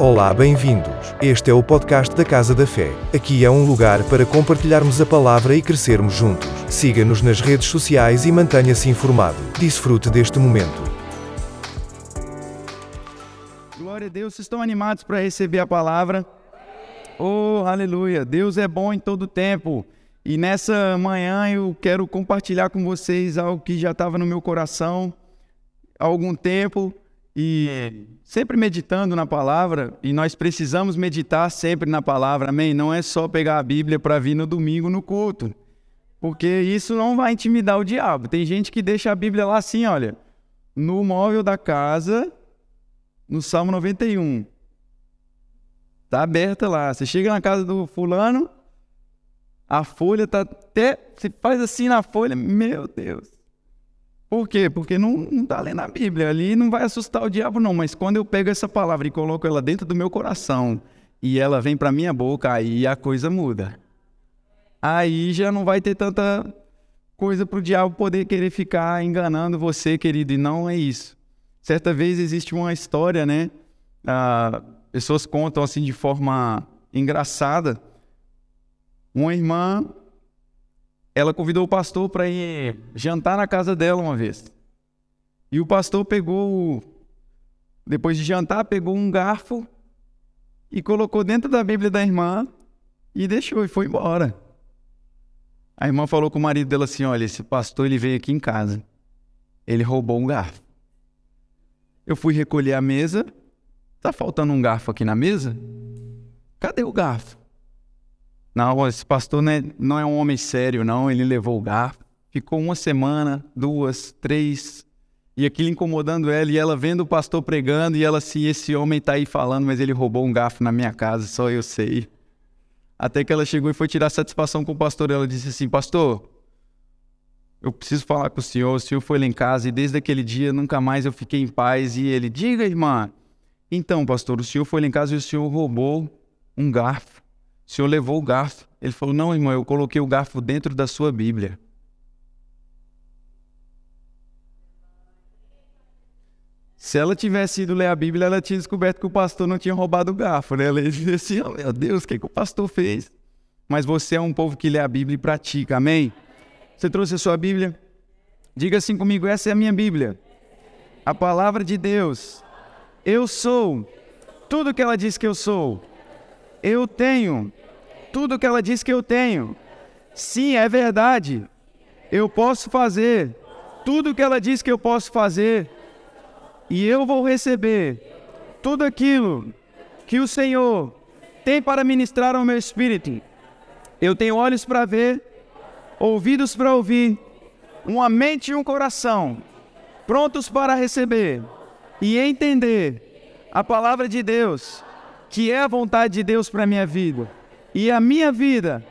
Olá, bem-vindos. Este é o podcast da Casa da Fé. Aqui é um lugar para compartilharmos a palavra e crescermos juntos. Siga-nos nas redes sociais e mantenha-se informado. Desfrute deste momento. Glória a Deus, vocês estão animados para receber a palavra? Oh, aleluia! Deus é bom em todo tempo. E nessa manhã eu quero compartilhar com vocês algo que já estava no meu coração há algum tempo e sempre meditando na palavra, e nós precisamos meditar sempre na palavra, amém? Não é só pegar a Bíblia para vir no domingo no culto, porque isso não vai intimidar o diabo. Tem gente que deixa a Bíblia lá assim, olha, no móvel da casa, no Salmo 91. Tá aberta lá. Você chega na casa do fulano, a folha tá até. Você faz assim na folha, meu Deus. Por quê? Porque não, não tá lendo a Bíblia. Ali não vai assustar o diabo, não. Mas quando eu pego essa palavra e coloco ela dentro do meu coração e ela vem para minha boca, aí a coisa muda. Aí já não vai ter tanta coisa para o diabo poder querer ficar enganando você, querido. E não é isso. Certa vez existe uma história, né? Ah, pessoas contam assim de forma engraçada. Uma irmã ela convidou o pastor para ir jantar na casa dela uma vez. E o pastor pegou, depois de jantar, pegou um garfo e colocou dentro da Bíblia da irmã e deixou e foi embora. A irmã falou com o marido dela assim: Olha, esse pastor ele veio aqui em casa, ele roubou um garfo. Eu fui recolher a mesa, tá faltando um garfo aqui na mesa? Cadê o garfo? Não, esse pastor não é, não é um homem sério, não. Ele levou o garfo, ficou uma semana, duas, três, e aquilo incomodando ela, e ela vendo o pastor pregando, e ela assim: esse homem está aí falando, mas ele roubou um garfo na minha casa, só eu sei. Até que ela chegou e foi tirar satisfação com o pastor. Ela disse assim: Pastor, eu preciso falar com o senhor. O senhor foi lá em casa e desde aquele dia nunca mais eu fiquei em paz. E ele: Diga, irmã. Então, pastor, o senhor foi lá em casa e o senhor roubou um garfo. O senhor levou o garfo. Ele falou: Não, irmão, eu coloquei o garfo dentro da sua Bíblia. Se ela tivesse ido ler a Bíblia, ela tinha descoberto que o pastor não tinha roubado o garfo, né? Ela disse assim: oh, Meu Deus, o que, que o pastor fez? Mas você é um povo que lê a Bíblia e pratica, amém? Você trouxe a sua Bíblia? Diga assim comigo: essa é a minha Bíblia. A palavra de Deus. Eu sou tudo que ela diz que eu sou. Eu tenho tudo que ela diz que eu tenho. Sim, é verdade. Eu posso fazer tudo que ela diz que eu posso fazer. E eu vou receber tudo aquilo que o Senhor tem para ministrar ao meu espírito. Eu tenho olhos para ver, ouvidos para ouvir, uma mente e um coração prontos para receber e entender a palavra de Deus que é a vontade de Deus para a minha vida. E a minha vida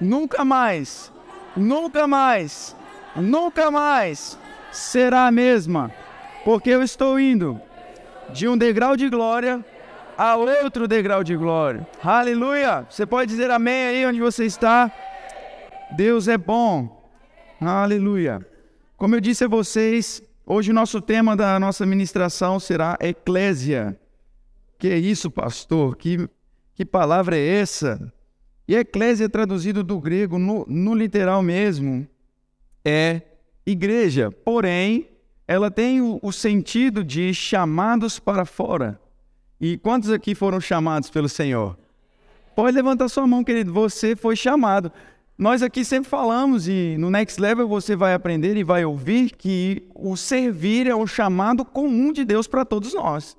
nunca mais, nunca mais, nunca mais será a mesma, porque eu estou indo de um degrau de glória a outro degrau de glória. Aleluia! Você pode dizer amém aí onde você está? Deus é bom. Aleluia. Como eu disse a vocês, hoje o nosso tema da nossa ministração será Eclésia. Que é isso, pastor? Que, que palavra é essa? E eclésia, traduzido do grego no, no literal mesmo, é igreja. Porém, ela tem o, o sentido de chamados para fora. E quantos aqui foram chamados pelo Senhor? Pode levantar sua mão, querido. Você foi chamado. Nós aqui sempre falamos, e no Next Level você vai aprender e vai ouvir que o servir é um chamado comum de Deus para todos nós.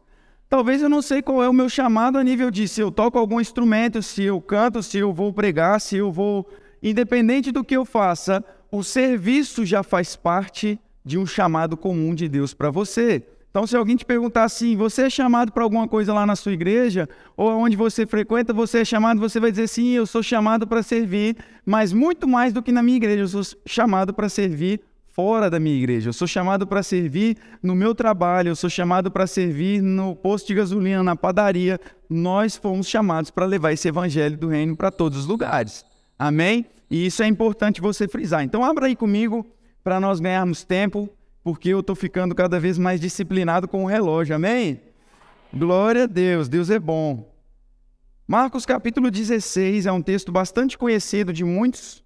Talvez eu não sei qual é o meu chamado a nível de se eu toco algum instrumento, se eu canto, se eu vou pregar, se eu vou. Independente do que eu faça, o serviço já faz parte de um chamado comum de Deus para você. Então, se alguém te perguntar assim, você é chamado para alguma coisa lá na sua igreja, ou onde você frequenta, você é chamado, você vai dizer sim, eu sou chamado para servir, mas muito mais do que na minha igreja, eu sou chamado para servir fora da minha igreja. Eu sou chamado para servir no meu trabalho, eu sou chamado para servir no posto de gasolina, na padaria. Nós fomos chamados para levar esse evangelho do reino para todos os lugares. Amém? E isso é importante você frisar. Então, abra aí comigo para nós ganharmos tempo, porque eu estou ficando cada vez mais disciplinado com o relógio. Amém? Glória a Deus, Deus é bom. Marcos capítulo 16 é um texto bastante conhecido de muitos.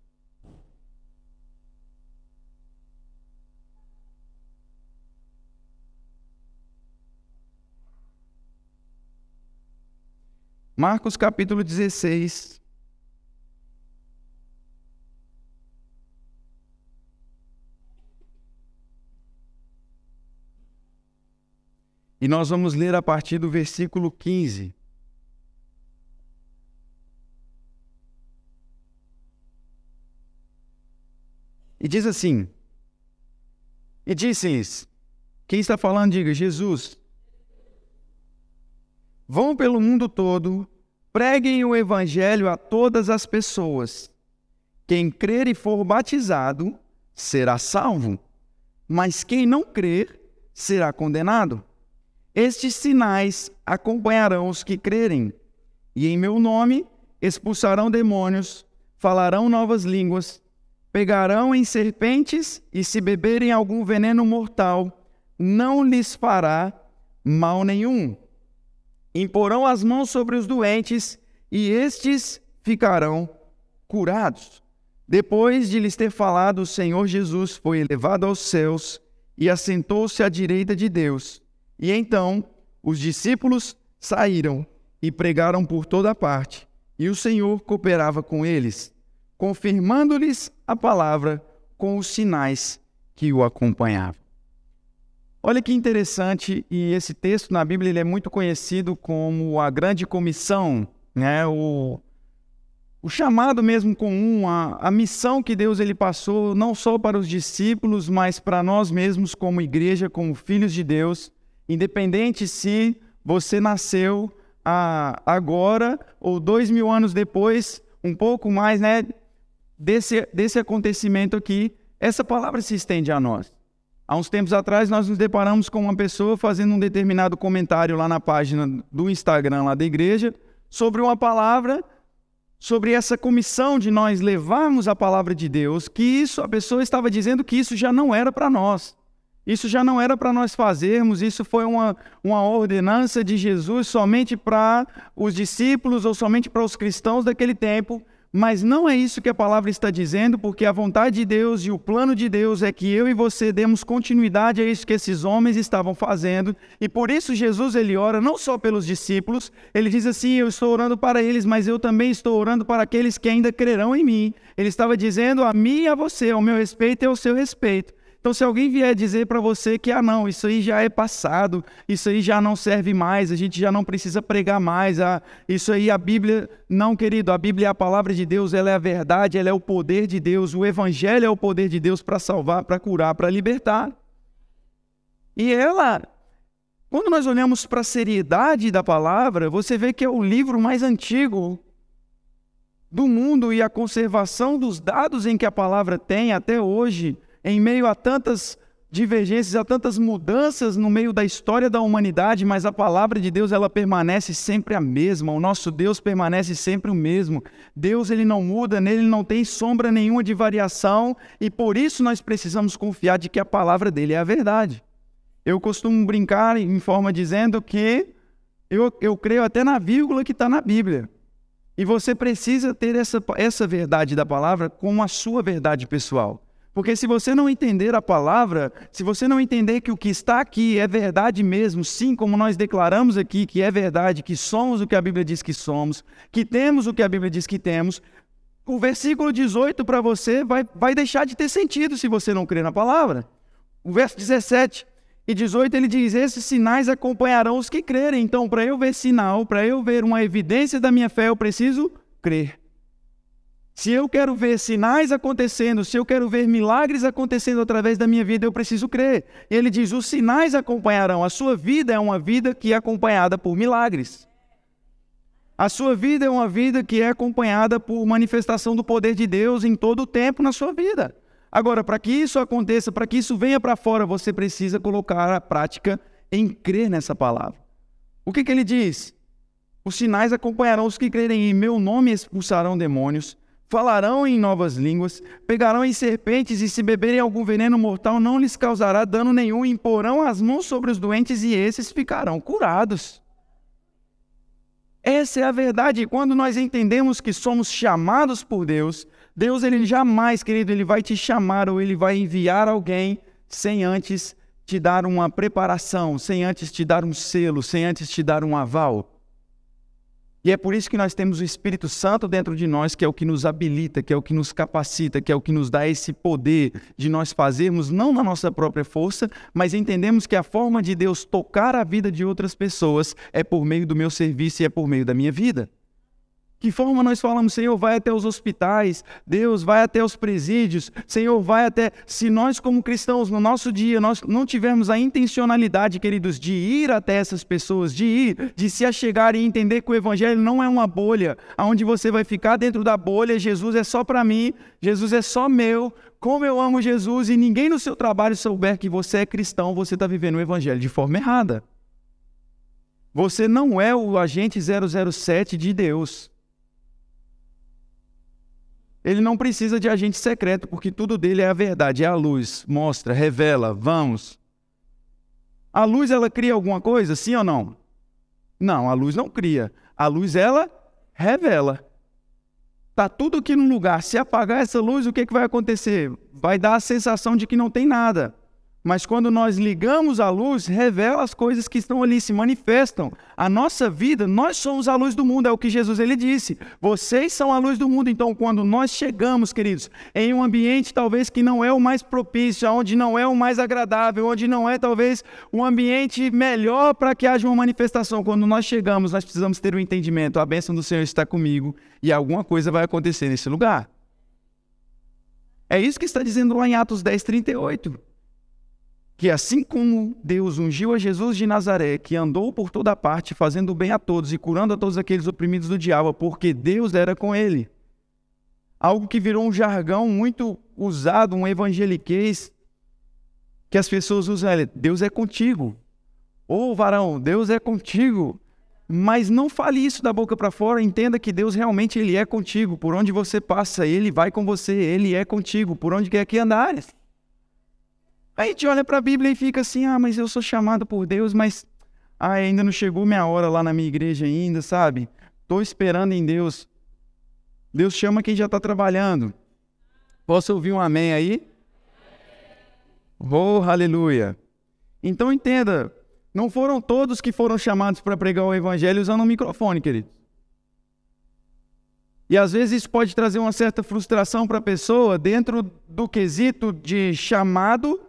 Marcos capítulo 16. E nós vamos ler a partir do versículo 15. E diz assim: E disse-lhes: Quem está falando, diga, Jesus. Vão pelo mundo todo, preguem o evangelho a todas as pessoas. Quem crer e for batizado será salvo, mas quem não crer será condenado. Estes sinais acompanharão os que crerem, e em meu nome expulsarão demônios, falarão novas línguas, pegarão em serpentes, e se beberem algum veneno mortal, não lhes fará mal nenhum. Imporão as mãos sobre os doentes, e estes ficarão curados. Depois de lhes ter falado, o Senhor Jesus foi elevado aos céus e assentou-se à direita de Deus. E então os discípulos saíram e pregaram por toda parte, e o Senhor cooperava com eles, confirmando-lhes a palavra com os sinais que o acompanhavam. Olha que interessante, e esse texto na Bíblia ele é muito conhecido como a grande comissão, né? o, o chamado mesmo comum, a, a missão que Deus ele passou não só para os discípulos, mas para nós mesmos como igreja, como filhos de Deus, Independente se você nasceu ah, agora ou dois mil anos depois, um pouco mais, né, desse, desse acontecimento aqui, essa palavra se estende a nós. Há uns tempos atrás, nós nos deparamos com uma pessoa fazendo um determinado comentário lá na página do Instagram lá da igreja sobre uma palavra, sobre essa comissão de nós levarmos a palavra de Deus, que isso, a pessoa estava dizendo que isso já não era para nós. Isso já não era para nós fazermos, isso foi uma, uma ordenança de Jesus somente para os discípulos ou somente para os cristãos daquele tempo, mas não é isso que a palavra está dizendo, porque a vontade de Deus e o plano de Deus é que eu e você demos continuidade a isso que esses homens estavam fazendo, e por isso Jesus ele ora não só pelos discípulos, ele diz assim: Eu estou orando para eles, mas eu também estou orando para aqueles que ainda crerão em mim. Ele estava dizendo a mim e a você, ao meu respeito e ao seu respeito. Então, se alguém vier dizer para você que, ah, não, isso aí já é passado, isso aí já não serve mais, a gente já não precisa pregar mais, ah, isso aí a Bíblia, não, querido, a Bíblia é a palavra de Deus, ela é a verdade, ela é o poder de Deus, o Evangelho é o poder de Deus para salvar, para curar, para libertar. E ela, quando nós olhamos para a seriedade da palavra, você vê que é o livro mais antigo do mundo e a conservação dos dados em que a palavra tem até hoje em meio a tantas divergências, a tantas mudanças no meio da história da humanidade, mas a palavra de Deus ela permanece sempre a mesma. O nosso Deus permanece sempre o mesmo. Deus ele não muda, nele não tem sombra nenhuma de variação e por isso nós precisamos confiar de que a palavra dele é a verdade. Eu costumo brincar em forma dizendo que eu, eu creio até na vírgula que está na Bíblia. E você precisa ter essa, essa verdade da palavra como a sua verdade pessoal. Porque se você não entender a palavra, se você não entender que o que está aqui é verdade mesmo, sim, como nós declaramos aqui que é verdade, que somos o que a Bíblia diz que somos, que temos o que a Bíblia diz que temos, o versículo 18 para você vai, vai deixar de ter sentido se você não crer na palavra. O verso 17 e 18 ele diz: Esses sinais acompanharão os que crerem. Então, para eu ver sinal, para eu ver uma evidência da minha fé, eu preciso crer. Se eu quero ver sinais acontecendo, se eu quero ver milagres acontecendo através da minha vida, eu preciso crer. Ele diz: os sinais acompanharão. A sua vida é uma vida que é acompanhada por milagres. A sua vida é uma vida que é acompanhada por manifestação do poder de Deus em todo o tempo na sua vida. Agora, para que isso aconteça, para que isso venha para fora, você precisa colocar a prática em crer nessa palavra. O que, que ele diz? Os sinais acompanharão os que crerem em meu nome expulsarão demônios falarão em novas línguas, pegarão em serpentes e se beberem algum veneno mortal não lhes causará dano nenhum, imporão as mãos sobre os doentes e esses ficarão curados. Essa é a verdade. Quando nós entendemos que somos chamados por Deus, Deus ele jamais, querido, ele vai te chamar ou ele vai enviar alguém sem antes te dar uma preparação, sem antes te dar um selo, sem antes te dar um aval. E é por isso que nós temos o Espírito Santo dentro de nós, que é o que nos habilita, que é o que nos capacita, que é o que nos dá esse poder de nós fazermos, não na nossa própria força, mas entendemos que a forma de Deus tocar a vida de outras pessoas é por meio do meu serviço e é por meio da minha vida. Que forma nós falamos, Senhor, vai até os hospitais, Deus vai até os presídios, Senhor, vai até. Se nós, como cristãos, no nosso dia, nós não tivermos a intencionalidade, queridos, de ir até essas pessoas, de ir, de se achegar e entender que o Evangelho não é uma bolha, onde você vai ficar dentro da bolha, Jesus é só para mim, Jesus é só meu, como eu amo Jesus e ninguém no seu trabalho souber que você é cristão, você está vivendo o Evangelho de forma errada. Você não é o agente 007 de Deus. Ele não precisa de agente secreto, porque tudo dele é a verdade, é a luz, mostra, revela, vamos. A luz ela cria alguma coisa, sim ou não? Não, a luz não cria. A luz ela revela. Tá tudo aqui no lugar. Se apagar essa luz, o que, que vai acontecer? Vai dar a sensação de que não tem nada. Mas quando nós ligamos a luz, revela as coisas que estão ali, se manifestam. A nossa vida, nós somos a luz do mundo, é o que Jesus ele disse. Vocês são a luz do mundo. Então, quando nós chegamos, queridos, em um ambiente talvez que não é o mais propício, onde não é o mais agradável, onde não é talvez um ambiente melhor para que haja uma manifestação, quando nós chegamos, nós precisamos ter o um entendimento. A bênção do Senhor está comigo e alguma coisa vai acontecer nesse lugar. É isso que está dizendo lá em Atos 10, 38 que assim como Deus ungiu a Jesus de Nazaré, que andou por toda parte fazendo bem a todos e curando a todos aqueles oprimidos do diabo, porque Deus era com ele. Algo que virou um jargão muito usado, um evangeliquez, que as pessoas usam, Deus é contigo. Ô oh, varão, Deus é contigo. Mas não fale isso da boca para fora, entenda que Deus realmente ele é contigo. Por onde você passa, ele vai com você, ele é contigo, por onde quer que andares. Aí a gente olha para a Bíblia e fica assim: ah, mas eu sou chamado por Deus, mas ah, ainda não chegou minha hora lá na minha igreja ainda, sabe? Estou esperando em Deus. Deus chama quem já está trabalhando. Posso ouvir um amém aí? Oh, aleluia. Então entenda, não foram todos que foram chamados para pregar o evangelho usando um microfone, queridos. E às vezes isso pode trazer uma certa frustração para a pessoa dentro do quesito de chamado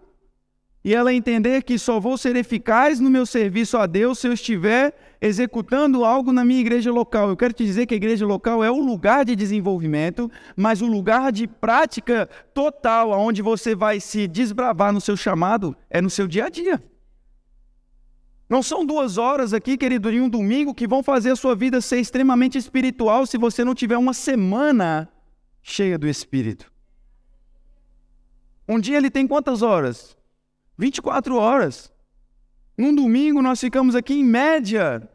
e ela entender que só vou ser eficaz no meu serviço a Deus se eu estiver executando algo na minha igreja local. Eu quero te dizer que a igreja local é o lugar de desenvolvimento, mas o lugar de prática total, onde você vai se desbravar no seu chamado, é no seu dia a dia. Não são duas horas aqui, querido, em um domingo que vão fazer a sua vida ser extremamente espiritual se você não tiver uma semana cheia do Espírito. Um dia ele tem quantas horas? 24 horas. Num domingo nós ficamos aqui em média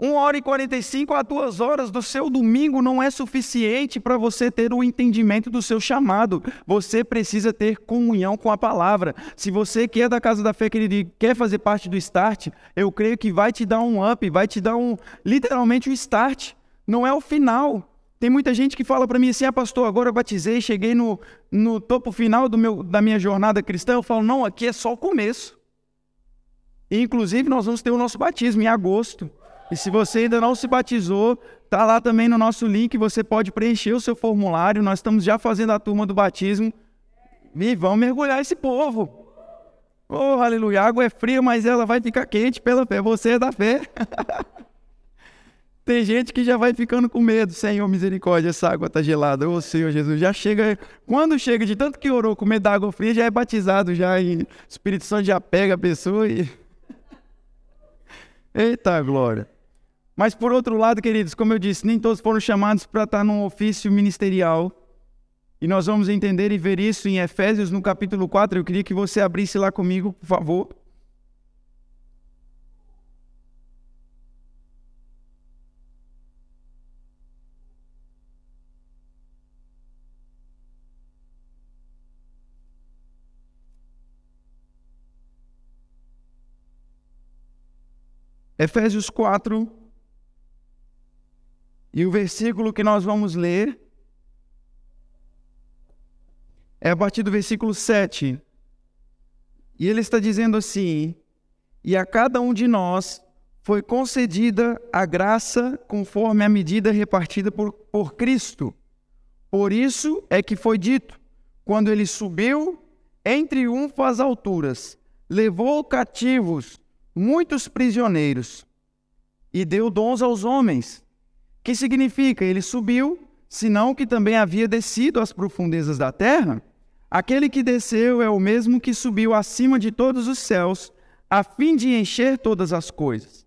1 hora e 45 a 2 horas do seu domingo não é suficiente para você ter o entendimento do seu chamado. Você precisa ter comunhão com a palavra. Se você quer da casa da fé, querido, e quer fazer parte do start, eu creio que vai te dar um up, vai te dar um literalmente um start. Não é o final. Tem muita gente que fala para mim assim: ah, pastor, agora eu batizei, cheguei no, no topo final do meu, da minha jornada cristã. Eu falo: não, aqui é só o começo. E, inclusive, nós vamos ter o nosso batismo em agosto. E se você ainda não se batizou, tá lá também no nosso link, você pode preencher o seu formulário. Nós estamos já fazendo a turma do batismo. E vamos mergulhar esse povo. Oh, aleluia. A água é fria, mas ela vai ficar quente pela fé. Você é da fé. Tem gente que já vai ficando com medo. Senhor, misericórdia, essa água está gelada. Ô Senhor Jesus, já chega. Quando chega de tanto que orou com medo da água fria, já é batizado, já. E o Espírito Santo já pega a pessoa e. Eita glória. Mas por outro lado, queridos, como eu disse, nem todos foram chamados para estar num ofício ministerial. E nós vamos entender e ver isso em Efésios, no capítulo 4. Eu queria que você abrisse lá comigo, por favor. Efésios 4, E o versículo que nós vamos ler é a partir do versículo 7. E ele está dizendo assim: E a cada um de nós foi concedida a graça conforme a medida repartida por, por Cristo. Por isso é que foi dito: quando ele subiu em triunfo às alturas, levou cativos muitos prisioneiros e deu dons aos homens. Que significa? Ele subiu, senão que também havia descido às profundezas da terra. Aquele que desceu é o mesmo que subiu acima de todos os céus, a fim de encher todas as coisas.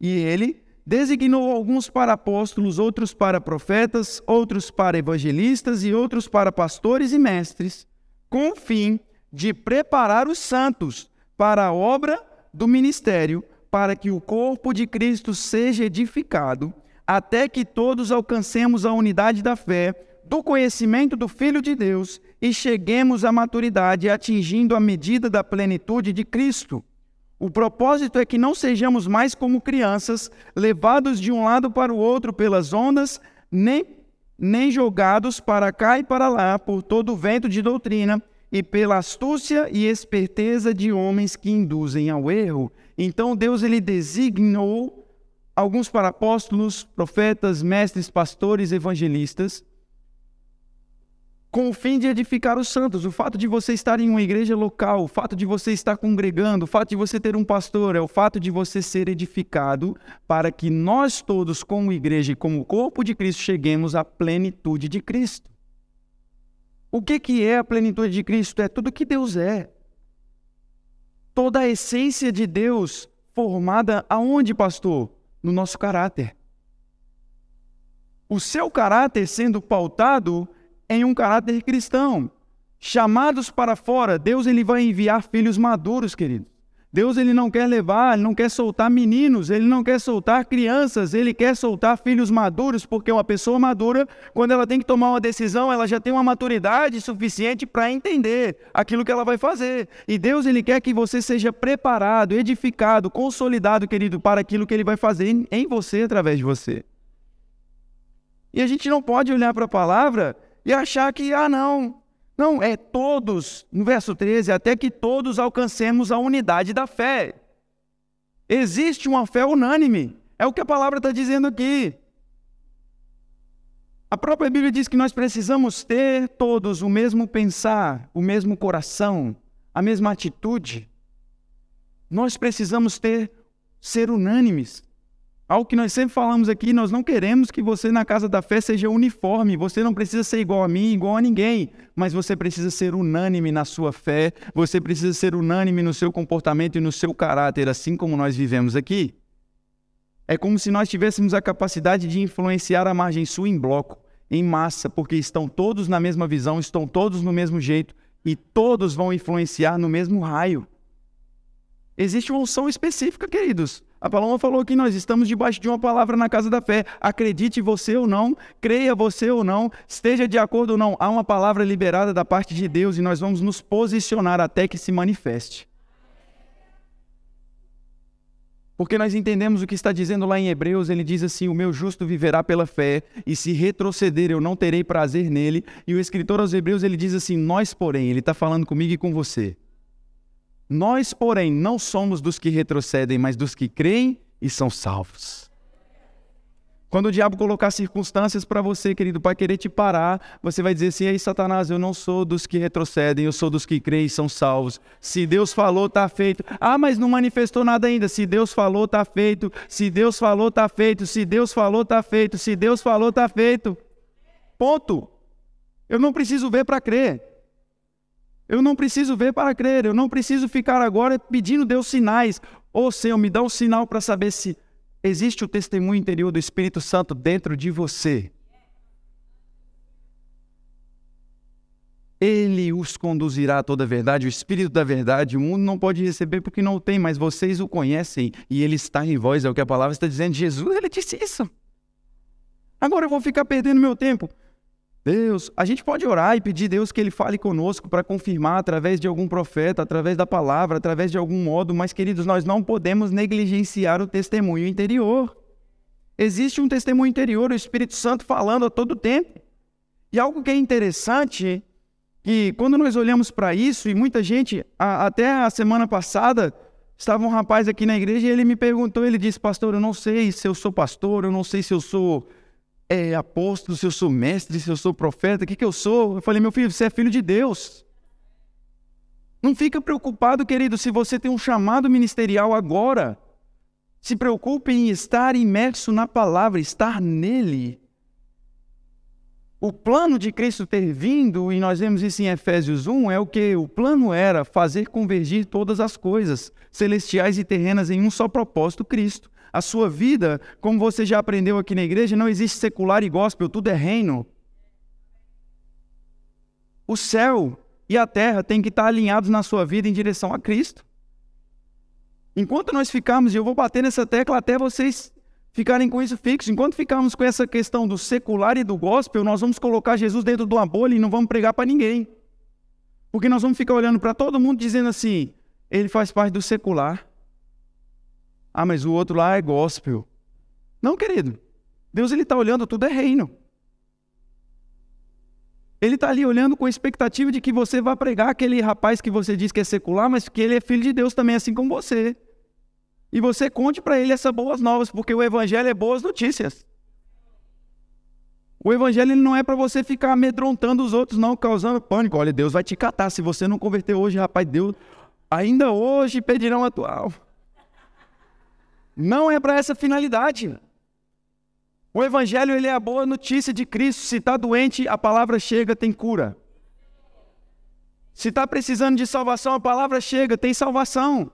E ele designou alguns para apóstolos, outros para profetas, outros para evangelistas e outros para pastores e mestres, com o fim de preparar os santos para a obra do ministério, para que o corpo de Cristo seja edificado, até que todos alcancemos a unidade da fé, do conhecimento do Filho de Deus e cheguemos à maturidade, atingindo a medida da plenitude de Cristo. O propósito é que não sejamos mais como crianças, levados de um lado para o outro pelas ondas, nem, nem jogados para cá e para lá por todo o vento de doutrina e pela astúcia e esperteza de homens que induzem ao erro. Então Deus ele designou alguns para apóstolos, profetas, mestres, pastores, evangelistas, com o fim de edificar os santos. O fato de você estar em uma igreja local, o fato de você estar congregando, o fato de você ter um pastor, é o fato de você ser edificado para que nós todos, como igreja e como corpo de Cristo, cheguemos à plenitude de Cristo. O que, que é a plenitude de Cristo? É tudo que Deus é. Toda a essência de Deus formada aonde, pastor? No nosso caráter. O seu caráter sendo pautado em um caráter cristão. Chamados para fora, Deus ele vai enviar filhos maduros, queridos. Deus ele não quer levar, ele não quer soltar meninos, ele não quer soltar crianças, ele quer soltar filhos maduros, porque uma pessoa madura, quando ela tem que tomar uma decisão, ela já tem uma maturidade suficiente para entender aquilo que ela vai fazer. E Deus ele quer que você seja preparado, edificado, consolidado, querido, para aquilo que ele vai fazer em você através de você. E a gente não pode olhar para a palavra e achar que, ah, não, não, é todos, no verso 13, até que todos alcancemos a unidade da fé. Existe uma fé unânime. É o que a palavra está dizendo aqui. A própria Bíblia diz que nós precisamos ter todos o mesmo pensar, o mesmo coração, a mesma atitude. Nós precisamos ter ser unânimes. Algo que nós sempre falamos aqui, nós não queremos que você na casa da fé seja uniforme. Você não precisa ser igual a mim, igual a ninguém, mas você precisa ser unânime na sua fé, você precisa ser unânime no seu comportamento e no seu caráter, assim como nós vivemos aqui. É como se nós tivéssemos a capacidade de influenciar a margem sul em bloco, em massa, porque estão todos na mesma visão, estão todos no mesmo jeito e todos vão influenciar no mesmo raio. Existe uma unção específica, queridos. A Paloma falou que nós estamos debaixo de uma palavra na casa da fé. Acredite você ou não, creia você ou não, esteja de acordo ou não, há uma palavra liberada da parte de Deus e nós vamos nos posicionar até que se manifeste. Porque nós entendemos o que está dizendo lá em Hebreus, ele diz assim: O meu justo viverá pela fé, e se retroceder eu não terei prazer nele. E o escritor aos Hebreus ele diz assim: Nós, porém, ele está falando comigo e com você. Nós, porém, não somos dos que retrocedem, mas dos que creem e são salvos. Quando o diabo colocar circunstâncias para você, querido, para querer te parar, você vai dizer assim: Ei, Satanás, eu não sou dos que retrocedem, eu sou dos que creem e são salvos. Se Deus falou, está feito. Ah, mas não manifestou nada ainda. Se Deus falou, está feito. Se Deus falou, está feito. Se Deus falou, está feito. Se Deus falou, está feito. Ponto. Eu não preciso ver para crer. Eu não preciso ver para crer, eu não preciso ficar agora pedindo Deus sinais. Ô oh, Senhor, me dá um sinal para saber se existe o testemunho interior do Espírito Santo dentro de você. Ele os conduzirá a toda a verdade, o Espírito da verdade. O mundo não pode receber porque não o tem, mas vocês o conhecem e ele está em vós, é o que a palavra está dizendo. Jesus, ele disse isso. Agora eu vou ficar perdendo meu tempo. Deus, a gente pode orar e pedir a Deus que Ele fale conosco para confirmar através de algum profeta, através da palavra, através de algum modo, mas queridos, nós não podemos negligenciar o testemunho interior. Existe um testemunho interior, o Espírito Santo falando a todo tempo. E algo que é interessante, que quando nós olhamos para isso, e muita gente, a, até a semana passada, estava um rapaz aqui na igreja e ele me perguntou, ele disse, pastor, eu não sei se eu sou pastor, eu não sei se eu sou é, apóstolo, se eu sou mestre, se eu sou profeta, o que, que eu sou? Eu falei, meu filho, você é filho de Deus. Não fica preocupado, querido, se você tem um chamado ministerial agora. Se preocupe em estar imerso na palavra, estar nele. O plano de Cristo ter vindo, e nós vemos isso em Efésios 1, é o que o plano era fazer convergir todas as coisas, celestiais e terrenas, em um só propósito, Cristo. A sua vida, como você já aprendeu aqui na igreja, não existe secular e gospel, tudo é reino. O céu e a terra têm que estar alinhados na sua vida em direção a Cristo. Enquanto nós ficarmos, e eu vou bater nessa tecla até vocês ficarem com isso fixo, enquanto ficarmos com essa questão do secular e do gospel, nós vamos colocar Jesus dentro de uma bolha e não vamos pregar para ninguém. Porque nós vamos ficar olhando para todo mundo dizendo assim: ele faz parte do secular. Ah, mas o outro lá é gospel. Não, querido. Deus ele está olhando, tudo é reino. Ele está ali olhando com a expectativa de que você vá pregar aquele rapaz que você diz que é secular, mas que ele é filho de Deus também, assim como você. E você conte para ele essas boas novas, porque o evangelho é boas notícias. O evangelho não é para você ficar amedrontando os outros, não, causando pânico. Olha, Deus vai te catar. Se você não converter hoje, rapaz, Deus, ainda hoje pedirão a tua alma. Não é para essa finalidade. O evangelho ele é a boa notícia de Cristo. Se está doente, a palavra chega, tem cura. Se está precisando de salvação, a palavra chega, tem salvação.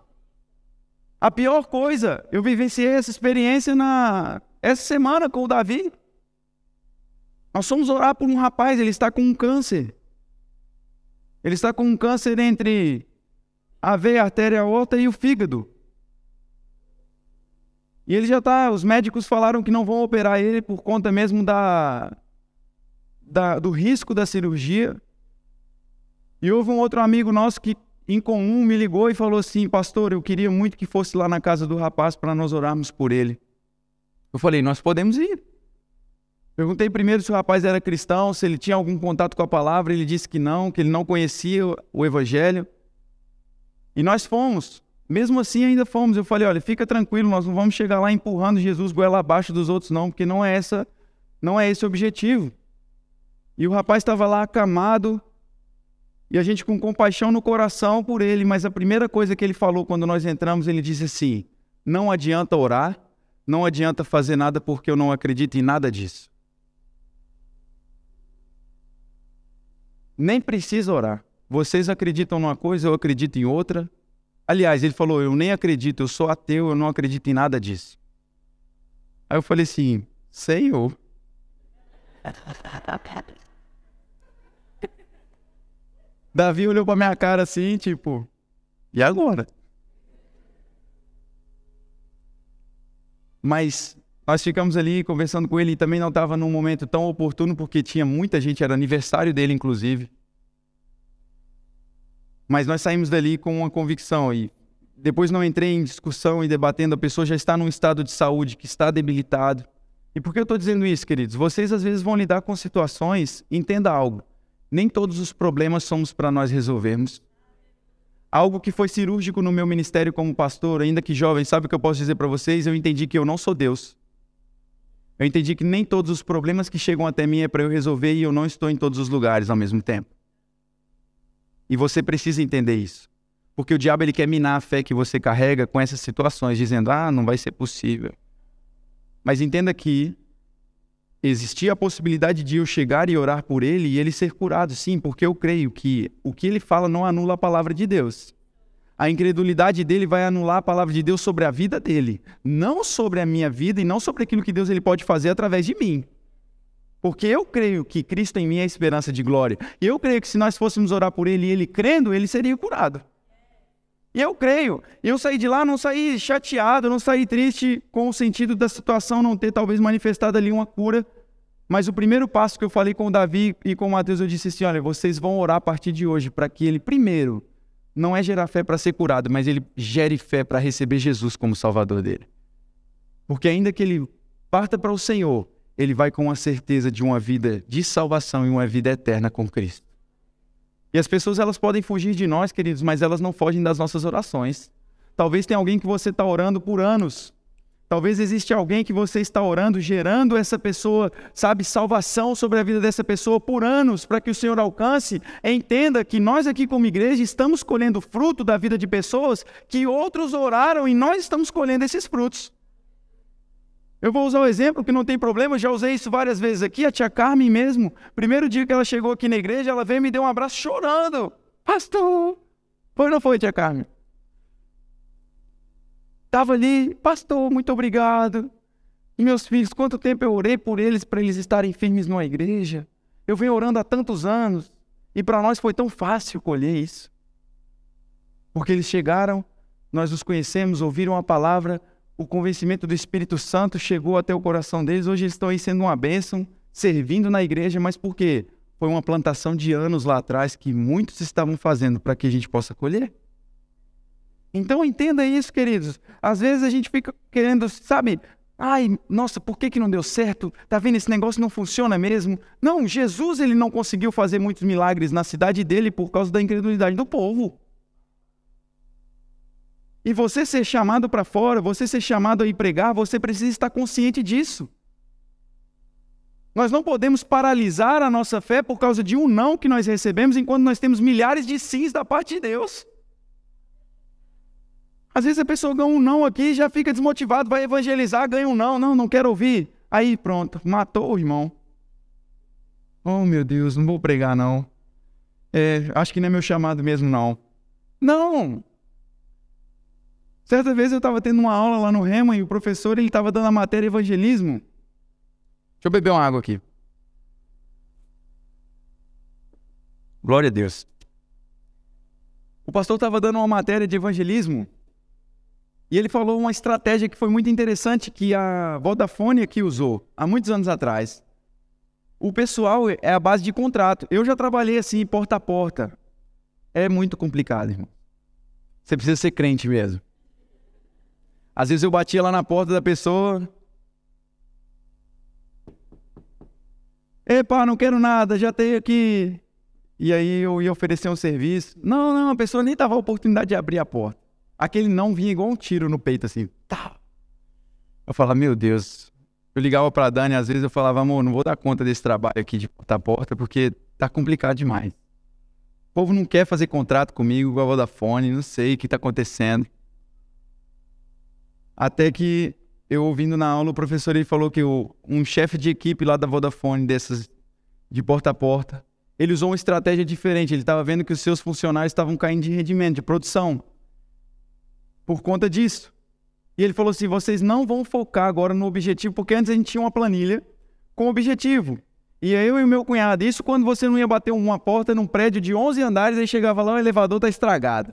A pior coisa, eu vivenciei essa experiência na essa semana com o Davi. Nós fomos orar por um rapaz, ele está com um câncer. Ele está com um câncer entre a veia, artéria aorta e o fígado. E ele já está. Os médicos falaram que não vão operar ele por conta mesmo da, da, do risco da cirurgia. E houve um outro amigo nosso que, em comum, me ligou e falou assim: Pastor, eu queria muito que fosse lá na casa do rapaz para nós orarmos por ele. Eu falei: Nós podemos ir. Perguntei primeiro se o rapaz era cristão, se ele tinha algum contato com a palavra. Ele disse que não, que ele não conhecia o evangelho. E nós fomos. Mesmo assim, ainda fomos. Eu falei: olha, fica tranquilo, nós não vamos chegar lá empurrando Jesus goela abaixo dos outros, não, porque não é essa, não é esse o objetivo. E o rapaz estava lá acamado, e a gente com compaixão no coração por ele, mas a primeira coisa que ele falou quando nós entramos, ele disse assim: não adianta orar, não adianta fazer nada porque eu não acredito em nada disso. Nem precisa orar. Vocês acreditam numa coisa, eu acredito em outra. Aliás, ele falou: Eu nem acredito, eu sou ateu, eu não acredito em nada disso. Aí eu falei assim: Senhor. Davi olhou para minha cara assim, tipo, e agora? Mas nós ficamos ali conversando com ele e também não estava num momento tão oportuno porque tinha muita gente, era aniversário dele inclusive. Mas nós saímos dali com uma convicção e depois não entrei em discussão e debatendo, a pessoa já está num estado de saúde que está debilitado. E por que eu estou dizendo isso, queridos? Vocês às vezes vão lidar com situações, entenda algo, nem todos os problemas somos para nós resolvermos. Algo que foi cirúrgico no meu ministério como pastor, ainda que jovem, sabe o que eu posso dizer para vocês? Eu entendi que eu não sou Deus. Eu entendi que nem todos os problemas que chegam até mim é para eu resolver e eu não estou em todos os lugares ao mesmo tempo. E você precisa entender isso. Porque o diabo ele quer minar a fé que você carrega com essas situações, dizendo: "Ah, não vai ser possível". Mas entenda que existia a possibilidade de eu chegar e orar por ele e ele ser curado, sim, porque eu creio que o que ele fala não anula a palavra de Deus. A incredulidade dele vai anular a palavra de Deus sobre a vida dele, não sobre a minha vida e não sobre aquilo que Deus ele pode fazer através de mim. Porque eu creio que Cristo em mim é a esperança de glória. E eu creio que se nós fôssemos orar por ele e ele crendo, ele seria curado. E eu creio. Eu saí de lá, não saí chateado, não saí triste com o sentido da situação não ter talvez manifestado ali uma cura. Mas o primeiro passo que eu falei com o Davi e com o Mateus, eu disse assim: olha, vocês vão orar a partir de hoje para que ele, primeiro, não é gerar fé para ser curado, mas ele gere fé para receber Jesus como Salvador dele. Porque ainda que ele parta para o Senhor, ele vai com a certeza de uma vida de salvação e uma vida eterna com Cristo. E as pessoas elas podem fugir de nós, queridos, mas elas não fogem das nossas orações. Talvez tenha alguém que você está orando por anos, Talvez existe alguém que você está orando, gerando essa pessoa, sabe, salvação sobre a vida dessa pessoa por anos, para que o Senhor alcance. Entenda que nós aqui como igreja estamos colhendo fruto da vida de pessoas que outros oraram e nós estamos colhendo esses frutos. Eu vou usar um exemplo que não tem problema, já usei isso várias vezes aqui, a tia Carmen mesmo. Primeiro dia que ela chegou aqui na igreja, ela veio e me deu um abraço chorando. Pastor! Foi ou não foi, tia Carmen? Estava ali, pastor, muito obrigado. E meus filhos, quanto tempo eu orei por eles para eles estarem firmes numa igreja. Eu venho orando há tantos anos. E para nós foi tão fácil colher isso. Porque eles chegaram, nós os conhecemos, ouviram a palavra, o convencimento do Espírito Santo chegou até o coração deles. Hoje eles estão aí sendo uma bênção, servindo na igreja, mas por quê? Foi uma plantação de anos lá atrás que muitos estavam fazendo para que a gente possa colher. Então entenda isso, queridos. Às vezes a gente fica querendo, sabe, ai, nossa, por que, que não deu certo? Tá vendo, esse negócio não funciona mesmo? Não, Jesus ele não conseguiu fazer muitos milagres na cidade dele por causa da incredulidade do povo. E você ser chamado para fora, você ser chamado a ir pregar, você precisa estar consciente disso. Nós não podemos paralisar a nossa fé por causa de um não que nós recebemos, enquanto nós temos milhares de sims da parte de Deus. Às vezes a pessoa ganha um não aqui e já fica desmotivado, vai evangelizar, ganha um não, não, não quero ouvir. Aí pronto, matou o irmão. Oh meu Deus, não vou pregar não. É, acho que não é meu chamado mesmo não. Não! Certa vez eu estava tendo uma aula lá no Rema e o professor ele estava dando a matéria evangelismo. Deixa eu beber uma água aqui. Glória a Deus. O pastor estava dando uma matéria de evangelismo e ele falou uma estratégia que foi muito interessante que a Vodafone aqui usou há muitos anos atrás. O pessoal é a base de contrato. Eu já trabalhei assim, porta a porta. É muito complicado, irmão. Você precisa ser crente mesmo. Às vezes eu batia lá na porta da pessoa. Epa, não quero nada, já tenho aqui. E aí eu ia oferecer um serviço. Não, não, a pessoa nem dava a oportunidade de abrir a porta. Aquele não vinha igual um tiro no peito, assim. Tá. Eu falava, meu Deus. Eu ligava pra Dani, às vezes eu falava, amor, não vou dar conta desse trabalho aqui de porta a porta, porque tá complicado demais. O povo não quer fazer contrato comigo, igual a Vodafone, não sei o que tá acontecendo. Até que eu ouvindo na aula, o professor ele falou que o, um chefe de equipe lá da Vodafone, dessas de porta a porta, ele usou uma estratégia diferente. Ele estava vendo que os seus funcionários estavam caindo de rendimento, de produção por conta disso. E ele falou assim: vocês não vão focar agora no objetivo, porque antes a gente tinha uma planilha com objetivo. E eu e meu cunhado, isso quando você não ia bater uma porta num prédio de 11 andares, aí chegava lá, o elevador tá estragado.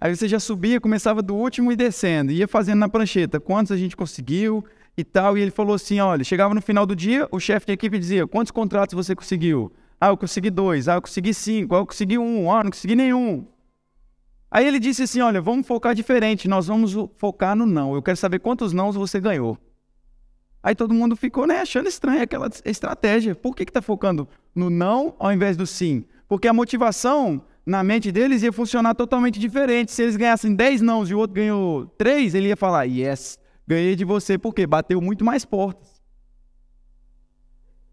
Aí você já subia, começava do último e descendo, ia fazendo na prancheta quantos a gente conseguiu e tal. E ele falou assim: olha, chegava no final do dia, o chefe de equipe dizia: quantos contratos você conseguiu? Ah, eu consegui dois, ah, eu consegui cinco, ah, eu consegui um, ah, não consegui nenhum. Aí ele disse assim: Olha, vamos focar diferente, nós vamos focar no não. Eu quero saber quantos nãos você ganhou. Aí todo mundo ficou né, achando estranha aquela estratégia. Por que está focando no não ao invés do sim? Porque a motivação na mente deles ia funcionar totalmente diferente. Se eles ganhassem 10 nãos e o outro ganhou 3, ele ia falar: Yes, ganhei de você, porque bateu muito mais portas.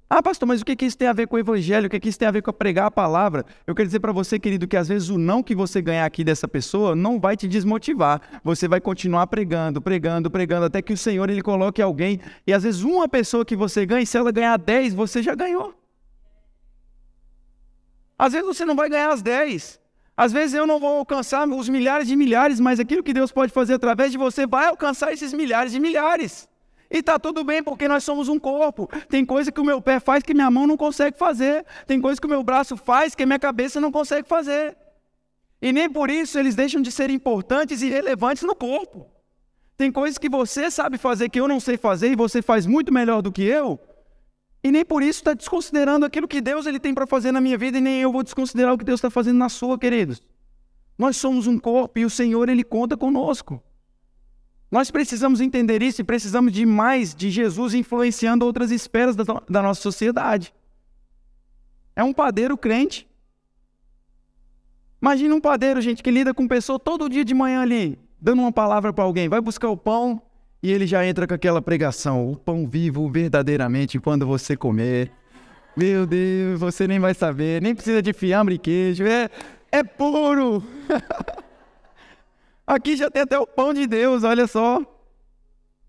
Ah, pastor, mas o que, isso tem a ver com o evangelho? O que, que isso tem a ver com pregar a palavra? Eu quero dizer para você, querido, que às vezes o não que você ganhar aqui dessa pessoa não vai te desmotivar. Você vai continuar pregando, pregando, pregando, até que o Senhor ele coloque alguém. E às vezes uma pessoa que você ganha, se ela ganhar 10, você já ganhou. Às vezes você não vai ganhar as 10. Às vezes eu não vou alcançar os milhares de milhares, mas aquilo que Deus pode fazer através de você vai alcançar esses milhares de milhares. E tá tudo bem, porque nós somos um corpo. Tem coisa que o meu pé faz que minha mão não consegue fazer. Tem coisa que o meu braço faz que minha cabeça não consegue fazer. E nem por isso eles deixam de ser importantes e relevantes no corpo. Tem coisas que você sabe fazer que eu não sei fazer e você faz muito melhor do que eu. E nem por isso está desconsiderando aquilo que Deus ele tem para fazer na minha vida e nem eu vou desconsiderar o que Deus está fazendo na sua, queridos. Nós somos um corpo e o Senhor ele conta conosco. Nós precisamos entender isso e precisamos de mais de Jesus influenciando outras esferas da, da nossa sociedade. É um padeiro crente. Imagina um padeiro, gente, que lida com pessoa todo dia de manhã ali, dando uma palavra para alguém, vai buscar o pão e ele já entra com aquela pregação: o pão vivo verdadeiramente quando você comer. Meu Deus, você nem vai saber, nem precisa de fiambre e queijo, é, é puro. Aqui já tem até o pão de Deus, olha só.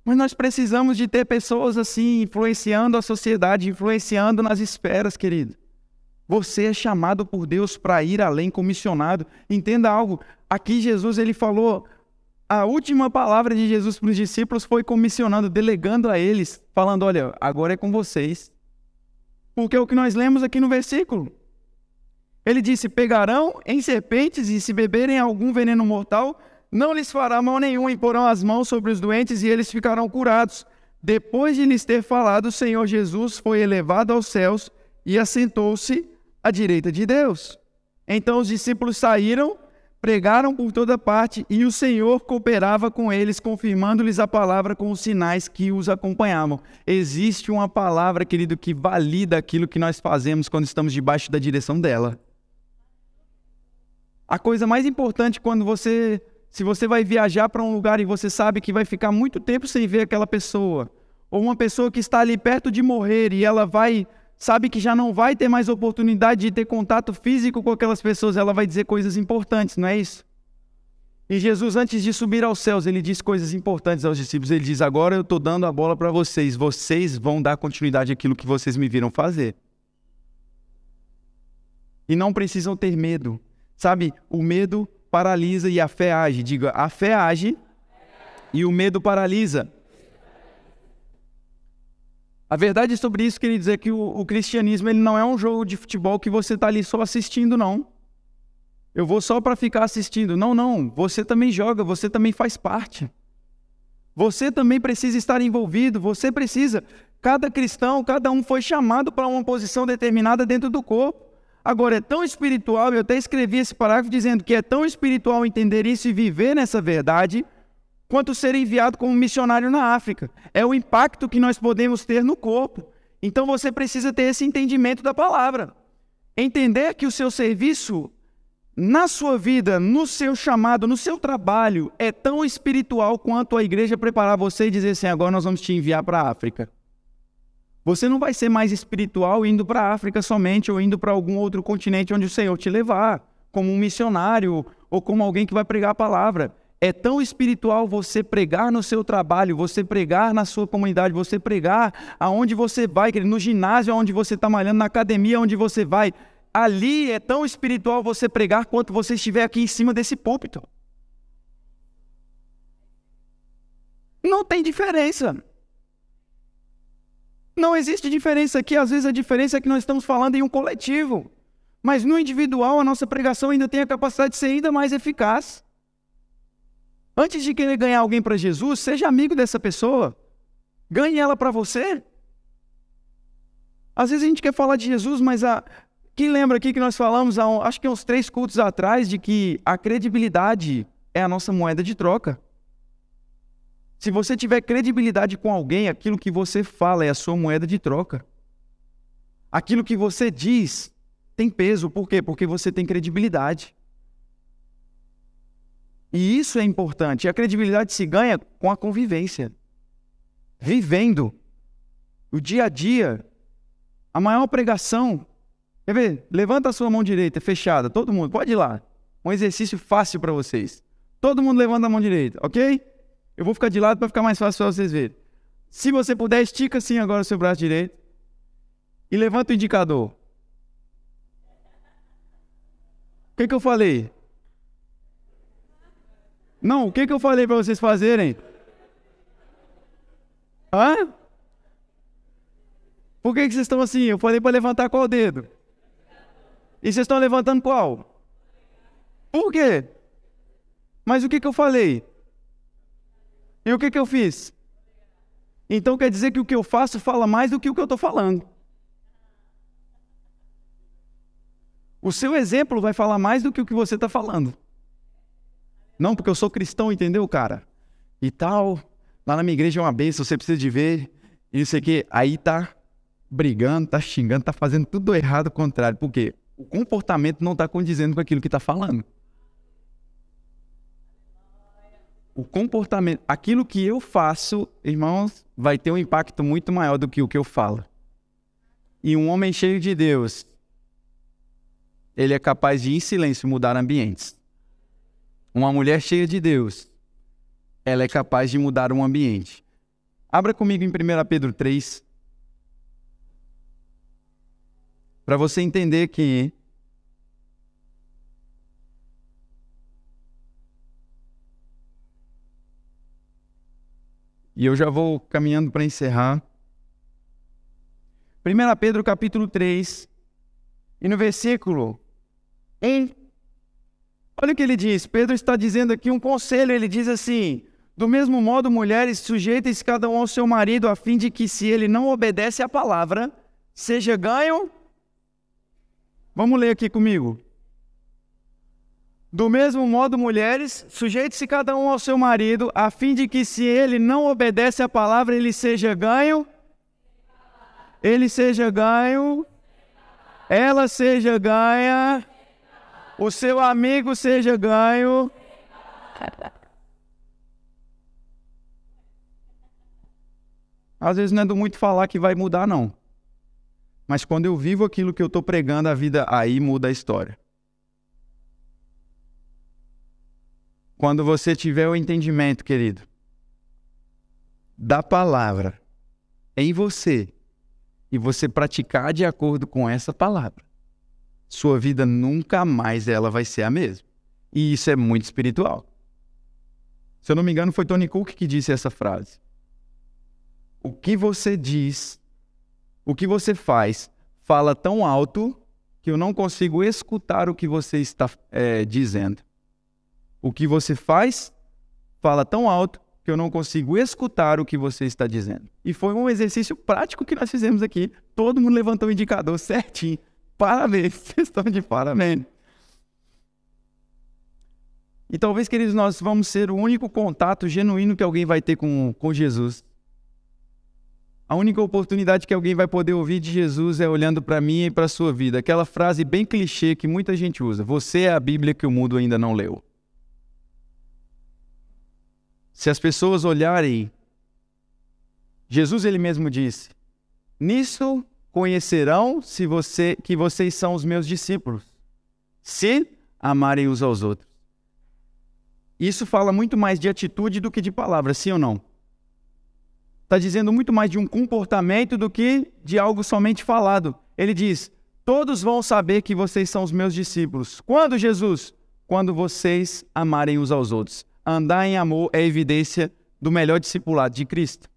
Mas nós precisamos de ter pessoas assim, influenciando a sociedade, influenciando nas esferas, querido. Você é chamado por Deus para ir além, comissionado. Entenda algo. Aqui Jesus ele falou, a última palavra de Jesus para os discípulos foi comissionando, delegando a eles, falando: olha, agora é com vocês. Porque é o que nós lemos aqui no versículo. Ele disse: Pegarão em serpentes e se beberem algum veneno mortal, não lhes fará mal nenhum, e porão as mãos sobre os doentes e eles ficarão curados. Depois de lhes ter falado, o Senhor Jesus foi elevado aos céus e assentou-se à direita de Deus. Então os discípulos saíram, pregaram por toda parte e o Senhor cooperava com eles, confirmando-lhes a palavra com os sinais que os acompanhavam. Existe uma palavra, querido, que valida aquilo que nós fazemos quando estamos debaixo da direção dela. A coisa mais importante quando você, se você vai viajar para um lugar e você sabe que vai ficar muito tempo sem ver aquela pessoa, ou uma pessoa que está ali perto de morrer e ela vai sabe que já não vai ter mais oportunidade de ter contato físico com aquelas pessoas, ela vai dizer coisas importantes, não é isso? E Jesus, antes de subir aos céus, ele diz coisas importantes aos discípulos. Ele diz: Agora eu estou dando a bola para vocês, vocês vão dar continuidade àquilo que vocês me viram fazer. E não precisam ter medo. Sabe, o medo paralisa e a fé age. Diga, a fé age e o medo paralisa. A verdade sobre isso, queria dizer que o, o, cristianismo ele não é um jogo de futebol que você está ali só assistindo, não. Eu vou só para ficar assistindo. Não, não. Você também joga, você também faz parte. Você também precisa estar envolvido, você precisa. Cada cristão, cada um foi chamado para uma posição determinada dentro do corpo. Agora, é tão espiritual, eu até escrevi esse parágrafo dizendo que é tão espiritual entender isso e viver nessa verdade, quanto ser enviado como missionário na África. É o impacto que nós podemos ter no corpo. Então você precisa ter esse entendimento da palavra. Entender que o seu serviço na sua vida, no seu chamado, no seu trabalho, é tão espiritual quanto a igreja preparar você e dizer assim: agora nós vamos te enviar para a África. Você não vai ser mais espiritual indo para a África somente ou indo para algum outro continente onde o Senhor te levar, como um missionário ou como alguém que vai pregar a palavra. É tão espiritual você pregar no seu trabalho, você pregar na sua comunidade, você pregar aonde você vai, no ginásio onde você está malhando, na academia onde você vai. Ali é tão espiritual você pregar quanto você estiver aqui em cima desse púlpito. Não tem diferença. Não existe diferença aqui. Às vezes a diferença é que nós estamos falando em um coletivo. Mas no individual, a nossa pregação ainda tem a capacidade de ser ainda mais eficaz. Antes de querer ganhar alguém para Jesus, seja amigo dessa pessoa. Ganhe ela para você. Às vezes a gente quer falar de Jesus, mas a... quem lembra aqui que nós falamos, há, acho que uns três cultos atrás, de que a credibilidade é a nossa moeda de troca. Se você tiver credibilidade com alguém, aquilo que você fala é a sua moeda de troca. Aquilo que você diz tem peso. Por quê? Porque você tem credibilidade. E isso é importante. A credibilidade se ganha com a convivência. Vivendo o dia a dia. A maior pregação. Quer ver? Levanta a sua mão direita, fechada. Todo mundo, pode ir lá. Um exercício fácil para vocês. Todo mundo levanta a mão direita, ok? Eu vou ficar de lado para ficar mais fácil para vocês verem. Se você puder, estica assim agora o seu braço direito. E levanta o indicador. O que, que eu falei? Não, o que, que eu falei para vocês fazerem? Hã? Por que, que vocês estão assim? Eu falei para levantar qual dedo? E vocês estão levantando qual? Por quê? Mas o que, que eu falei? E o que, que eu fiz? Então quer dizer que o que eu faço fala mais do que o que eu estou falando. O seu exemplo vai falar mais do que o que você está falando. Não, porque eu sou cristão, entendeu, cara? e tal. Lá na minha igreja é uma bênção, você precisa de ver. E não sei o quê. Aí tá brigando, tá xingando, tá fazendo tudo errado, ao contrário. Por quê? O comportamento não está condizendo com aquilo que está falando. O comportamento, aquilo que eu faço, irmãos, vai ter um impacto muito maior do que o que eu falo. E um homem cheio de Deus, ele é capaz de, em silêncio, mudar ambientes. Uma mulher cheia de Deus, ela é capaz de mudar um ambiente. Abra comigo em 1 Pedro 3. Para você entender que E eu já vou caminhando para encerrar. 1 Pedro capítulo 3, e no versículo 1, olha o que ele diz. Pedro está dizendo aqui um conselho, ele diz assim: do mesmo modo, mulheres, sujeitem-se cada um ao seu marido, a fim de que, se ele não obedece à palavra, seja ganho. Vamos ler aqui comigo. Do mesmo modo, mulheres, sujeite-se cada um ao seu marido, a fim de que, se ele não obedece à palavra, ele seja ganho. Ele seja ganho. Ela seja ganha. O seu amigo seja ganho. Às vezes não é do muito falar que vai mudar, não. Mas quando eu vivo aquilo que eu estou pregando, a vida aí muda a história. Quando você tiver o entendimento, querido, da palavra em você e você praticar de acordo com essa palavra, sua vida nunca mais ela vai ser a mesma. E isso é muito espiritual. Se eu não me engano, foi Tony Cook que disse essa frase o que você diz, o que você faz, fala tão alto que eu não consigo escutar o que você está é, dizendo. O que você faz fala tão alto que eu não consigo escutar o que você está dizendo. E foi um exercício prático que nós fizemos aqui. Todo mundo levantou o indicador certinho. Parabéns, vocês estão de parabéns. E talvez, queridos, nós vamos ser o único contato genuíno que alguém vai ter com, com Jesus. A única oportunidade que alguém vai poder ouvir de Jesus é olhando para mim e para a sua vida. Aquela frase bem clichê que muita gente usa: Você é a Bíblia que o mundo ainda não leu. Se as pessoas olharem, Jesus ele mesmo disse: Nisso conhecerão se você que vocês são os meus discípulos, se amarem uns aos outros. Isso fala muito mais de atitude do que de palavras, sim ou não? está dizendo muito mais de um comportamento do que de algo somente falado. Ele diz: Todos vão saber que vocês são os meus discípulos. Quando, Jesus? Quando vocês amarem uns aos outros. Andar em amor é evidência do melhor discipulado de Cristo.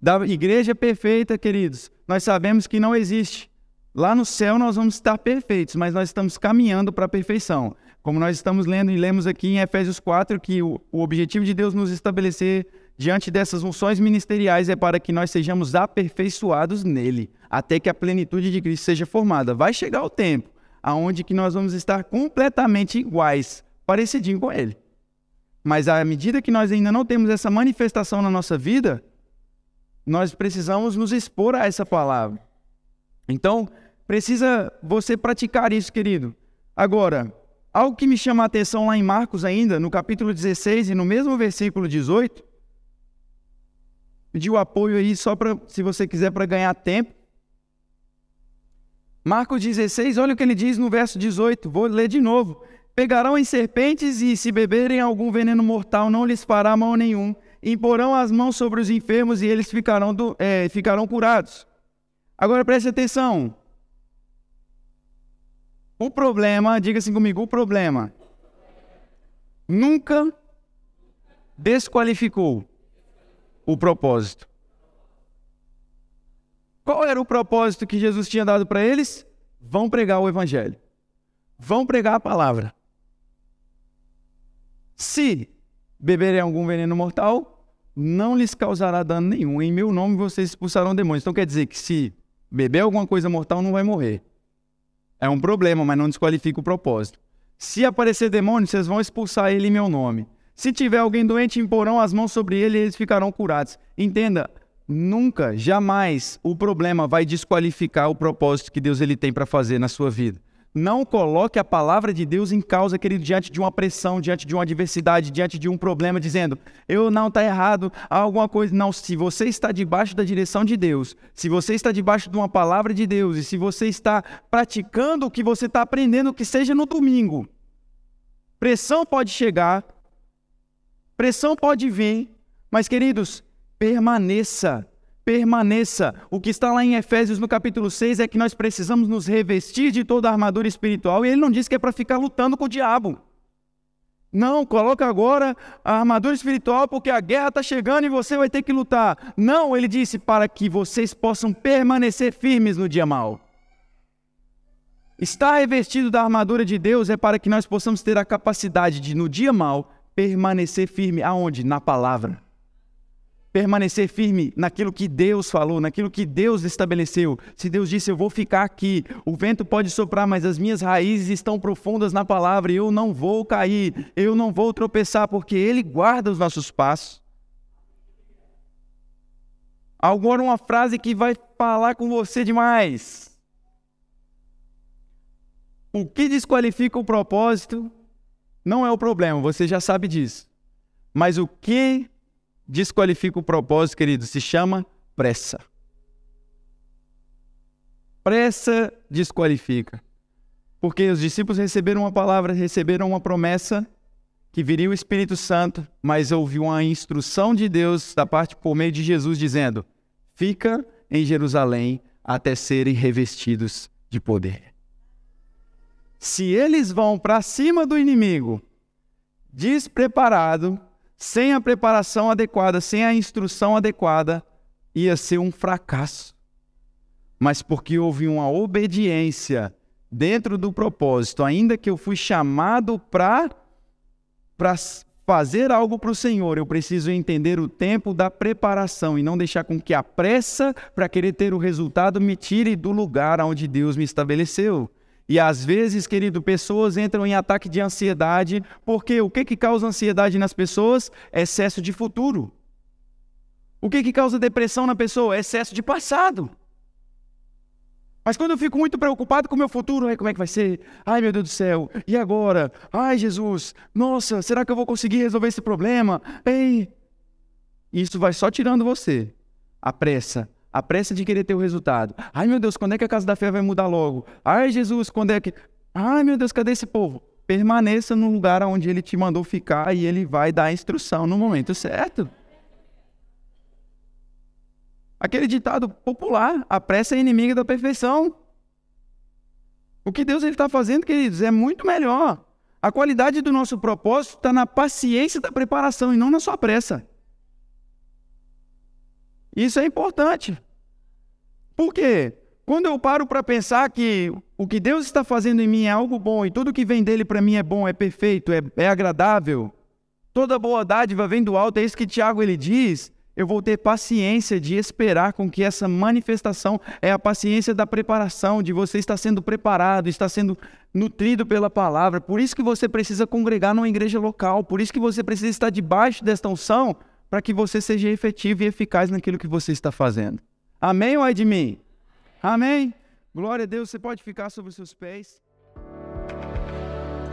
Da igreja perfeita, queridos, nós sabemos que não existe. Lá no céu nós vamos estar perfeitos, mas nós estamos caminhando para a perfeição. Como nós estamos lendo e lemos aqui em Efésios 4, que o, o objetivo de Deus nos estabelecer diante dessas unções ministeriais é para que nós sejamos aperfeiçoados nele, até que a plenitude de Cristo seja formada. Vai chegar o tempo aonde que nós vamos estar completamente iguais, parecidinho com ele. Mas à medida que nós ainda não temos essa manifestação na nossa vida, nós precisamos nos expor a essa palavra. Então, precisa você praticar isso, querido. Agora, algo que me chama a atenção lá em Marcos ainda, no capítulo 16 e no mesmo versículo 18, pedir o apoio aí só para, se você quiser, para ganhar tempo. Marcos 16, olha o que ele diz no verso 18, vou ler de novo. Pegarão em serpentes e, se beberem algum veneno mortal, não lhes fará mal nenhum. Imporão as mãos sobre os enfermos e eles ficarão, do, é, ficarão curados. Agora preste atenção. O problema, diga assim comigo, o problema nunca desqualificou o propósito. Qual era o propósito que Jesus tinha dado para eles? Vão pregar o evangelho. Vão pregar a palavra. Se beberem algum veneno mortal, não lhes causará dano nenhum. Em meu nome vocês expulsarão demônios. Então quer dizer que se beber alguma coisa mortal, não vai morrer. É um problema, mas não desqualifica o propósito. Se aparecer demônio, vocês vão expulsar ele em meu nome. Se tiver alguém doente, imporão as mãos sobre ele e eles ficarão curados. Entenda, nunca, jamais o problema vai desqualificar o propósito que Deus ele tem para fazer na sua vida. Não coloque a palavra de Deus em causa, querido, diante de uma pressão, diante de uma adversidade, diante de um problema, dizendo, eu não está errado, alguma coisa. Não, se você está debaixo da direção de Deus, se você está debaixo de uma palavra de Deus, e se você está praticando o que você está aprendendo, que seja no domingo, pressão pode chegar, pressão pode vir, mas, queridos, permaneça permaneça. O que está lá em Efésios no capítulo 6 é que nós precisamos nos revestir de toda a armadura espiritual, e ele não diz que é para ficar lutando com o diabo. Não, coloca agora a armadura espiritual porque a guerra está chegando e você vai ter que lutar. Não, ele disse para que vocês possam permanecer firmes no dia mal. Estar revestido da armadura de Deus é para que nós possamos ter a capacidade de, no dia mal, permanecer firme. Aonde? Na palavra permanecer firme naquilo que Deus falou, naquilo que Deus estabeleceu. Se Deus disse, eu vou ficar aqui, o vento pode soprar, mas as minhas raízes estão profundas na palavra e eu não vou cair, eu não vou tropeçar, porque Ele guarda os nossos passos. Agora, uma frase que vai falar com você demais. O que desqualifica o propósito não é o problema, você já sabe disso. Mas o que desqualifica o propósito, querido, se chama pressa. Pressa desqualifica. Porque os discípulos receberam uma palavra, receberam uma promessa que viria o Espírito Santo, mas houve uma instrução de Deus da parte por meio de Jesus dizendo: "Fica em Jerusalém até serem revestidos de poder". Se eles vão para cima do inimigo despreparado, sem a preparação adequada, sem a instrução adequada, ia ser um fracasso. Mas porque houve uma obediência dentro do propósito, ainda que eu fui chamado para fazer algo para o Senhor, eu preciso entender o tempo da preparação e não deixar com que a pressa para querer ter o resultado me tire do lugar onde Deus me estabeleceu. E às vezes, querido, pessoas entram em ataque de ansiedade, porque o que, que causa ansiedade nas pessoas? Excesso de futuro. O que, que causa depressão na pessoa? Excesso de passado. Mas quando eu fico muito preocupado com o meu futuro, como é que vai ser? Ai, meu Deus do céu, e agora? Ai, Jesus, nossa, será que eu vou conseguir resolver esse problema? Ei! Isso vai só tirando você a pressa, a pressa de querer ter o resultado. Ai, meu Deus, quando é que a casa da fé vai mudar logo? Ai, Jesus, quando é que. Ai, meu Deus, cadê esse povo? Permaneça no lugar onde ele te mandou ficar e ele vai dar a instrução no momento certo. Aquele ditado popular: a pressa é inimiga da perfeição. O que Deus está fazendo, queridos, é muito melhor. A qualidade do nosso propósito está na paciência da preparação e não na sua pressa. Isso é importante. Por quê? Quando eu paro para pensar que o que Deus está fazendo em mim é algo bom e tudo que vem dele para mim é bom, é perfeito, é, é agradável, toda boa dádiva vem do alto, é isso que Tiago ele diz. Eu vou ter paciência de esperar com que essa manifestação é a paciência da preparação, de você estar sendo preparado, estar sendo nutrido pela palavra. Por isso que você precisa congregar numa igreja local, por isso que você precisa estar debaixo desta unção para que você seja efetivo e eficaz naquilo que você está fazendo. Amém ou é de mim? Amém? Glória a Deus, você pode ficar sobre os seus pés.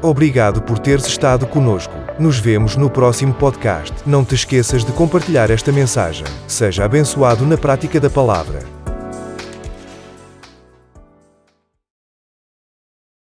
Obrigado por teres estado conosco. Nos vemos no próximo podcast. Não te esqueças de compartilhar esta mensagem. Seja abençoado na prática da palavra.